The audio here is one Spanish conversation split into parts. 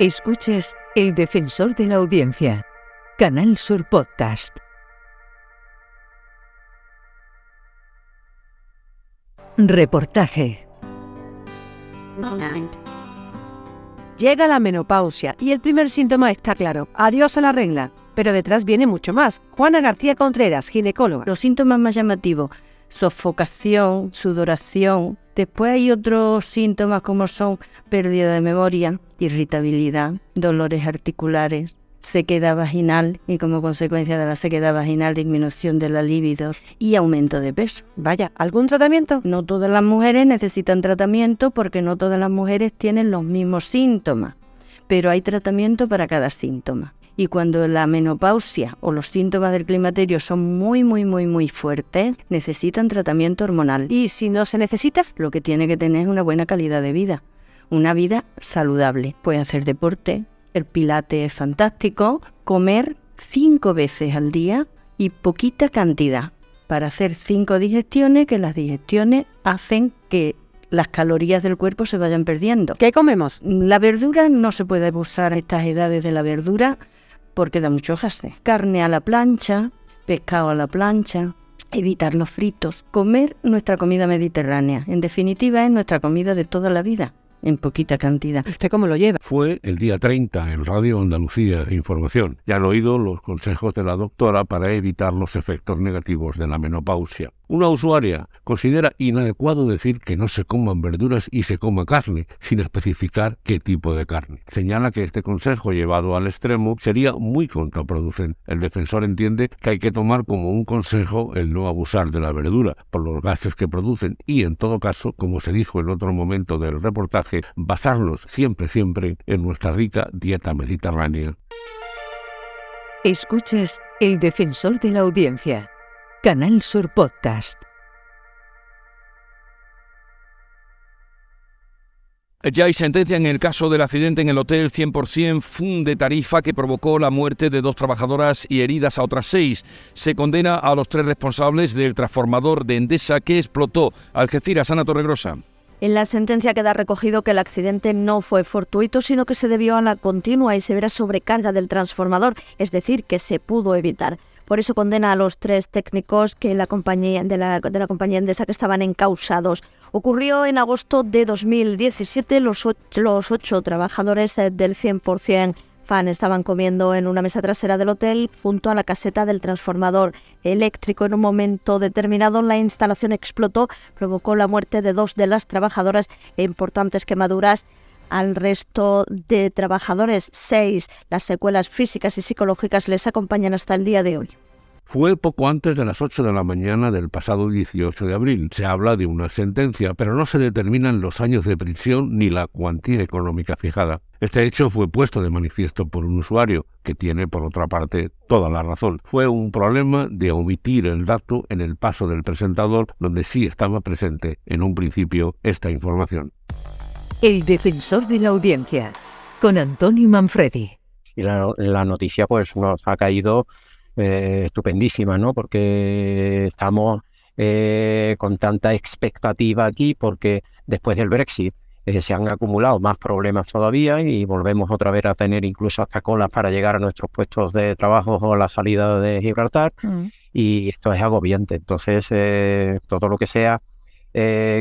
Escuchas El Defensor de la Audiencia, Canal Sur Podcast. Reportaje. Llega la menopausia y el primer síntoma está claro, adiós a la regla. Pero detrás viene mucho más. Juana García Contreras, ginecóloga. Los síntomas más llamativos, sofocación, sudoración. Después hay otros síntomas como son pérdida de memoria, irritabilidad, dolores articulares, sequedad vaginal y como consecuencia de la sequedad vaginal disminución de la libido y aumento de peso. Vaya, ¿algún tratamiento? No todas las mujeres necesitan tratamiento porque no todas las mujeres tienen los mismos síntomas, pero hay tratamiento para cada síntoma. Y cuando la menopausia o los síntomas del climaterio son muy, muy, muy, muy fuertes, necesitan tratamiento hormonal. ¿Y si no se necesita? Lo que tiene que tener es una buena calidad de vida, una vida saludable. Puede hacer deporte, el pilate es fantástico, comer cinco veces al día y poquita cantidad para hacer cinco digestiones, que las digestiones hacen que las calorías del cuerpo se vayan perdiendo. ¿Qué comemos? La verdura no se puede abusar a estas edades de la verdura porque da mucho gasto. Carne a la plancha, pescado a la plancha, evitar los fritos, comer nuestra comida mediterránea. En definitiva, es nuestra comida de toda la vida en poquita cantidad. ¿Usted cómo lo lleva? Fue el día 30 en Radio Andalucía Información. Ya han oído los consejos de la doctora para evitar los efectos negativos de la menopausia. Una usuaria considera inadecuado decir que no se coman verduras y se coma carne, sin especificar qué tipo de carne. Señala que este consejo llevado al extremo sería muy contraproducente. El defensor entiende que hay que tomar como un consejo el no abusar de la verdura por los gases que producen y, en todo caso, como se dijo en otro momento del reportaje, basarnos siempre, siempre en nuestra rica dieta mediterránea. Escuchas El Defensor de la Audiencia, Canal Sur Podcast. Ya hay sentencia en el caso del accidente en el hotel 100% Fun de Tarifa que provocó la muerte de dos trabajadoras y heridas a otras seis. Se condena a los tres responsables del transformador de Endesa que explotó Algeciras, Ana Torregrosa. En la sentencia queda recogido que el accidente no fue fortuito, sino que se debió a la continua y severa sobrecarga del transformador, es decir, que se pudo evitar. Por eso condena a los tres técnicos que la compañía, de, la, compañía Endesa que estaban encausados. Ocurrió en agosto de 2017. Los ocho, los ocho trabajadores eh, del 100% fan estaban comiendo en una mesa trasera del hotel junto a la caseta del transformador eléctrico. En un momento determinado la instalación explotó, provocó la muerte de dos de las trabajadoras e importantes quemaduras al resto de trabajadores. Seis. Las secuelas físicas y psicológicas les acompañan hasta el día de hoy. Fue poco antes de las 8 de la mañana del pasado 18 de abril. Se habla de una sentencia, pero no se determinan los años de prisión ni la cuantía económica fijada. Este hecho fue puesto de manifiesto por un usuario, que tiene, por otra parte, toda la razón. Fue un problema de omitir el dato en el paso del presentador, donde sí estaba presente en un principio esta información. El Defensor de la Audiencia, con Antonio Manfredi. Y la, la noticia pues nos ha caído eh, estupendísima, ¿no? Porque estamos eh, con tanta expectativa aquí, porque después del Brexit eh, se han acumulado más problemas todavía y volvemos otra vez a tener incluso hasta colas para llegar a nuestros puestos de trabajo o la salida de Gibraltar. Mm. Y esto es agobiante. Entonces, todo lo que sea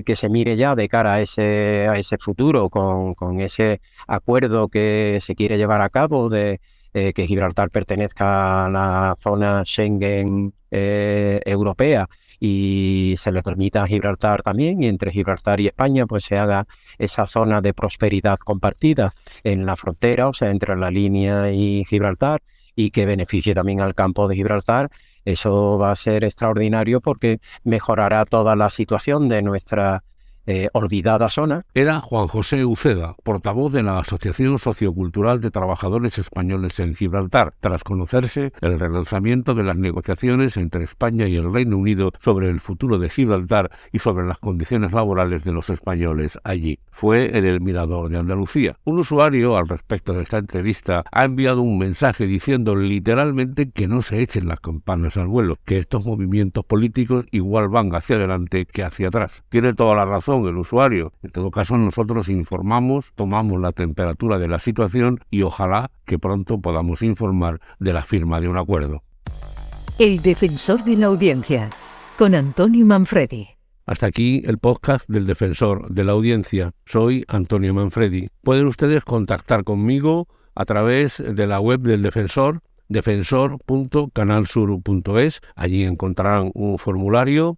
que se mire ya de cara a ese, a ese futuro, con, con, ese acuerdo que se quiere llevar a cabo de, eh, que Gibraltar pertenezca a la zona Schengen eh, europea y se le permita a Gibraltar también, y entre Gibraltar y España, pues se haga esa zona de prosperidad compartida en la frontera, o sea, entre la línea y Gibraltar, y que beneficie también al campo de Gibraltar. Eso va a ser extraordinario porque mejorará toda la situación de nuestra eh, olvidada zona. Era Juan José Uceda, portavoz de la Asociación Sociocultural de Trabajadores Españoles en Gibraltar, tras conocerse el relanzamiento de las negociaciones entre España y el Reino Unido sobre el futuro de Gibraltar y sobre las condiciones laborales de los españoles allí. Fue en el Mirador de Andalucía. Un usuario, al respecto de esta entrevista, ha enviado un mensaje diciendo literalmente que no se echen las campanas al vuelo, que estos movimientos políticos igual van hacia adelante que hacia atrás. Tiene toda la razón el usuario. En todo caso, nosotros informamos, tomamos la temperatura de la situación y ojalá que pronto podamos informar de la firma de un acuerdo. El defensor de la audiencia, con Antonio Manfredi. Hasta aquí el podcast del defensor de la audiencia. Soy Antonio Manfredi. Pueden ustedes contactar conmigo a través de la web del defensor defensor.canalsur.es. Allí encontrarán un formulario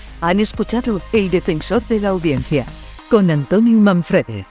han escuchado El Defensor de la Audiencia con Antonio Manfrede.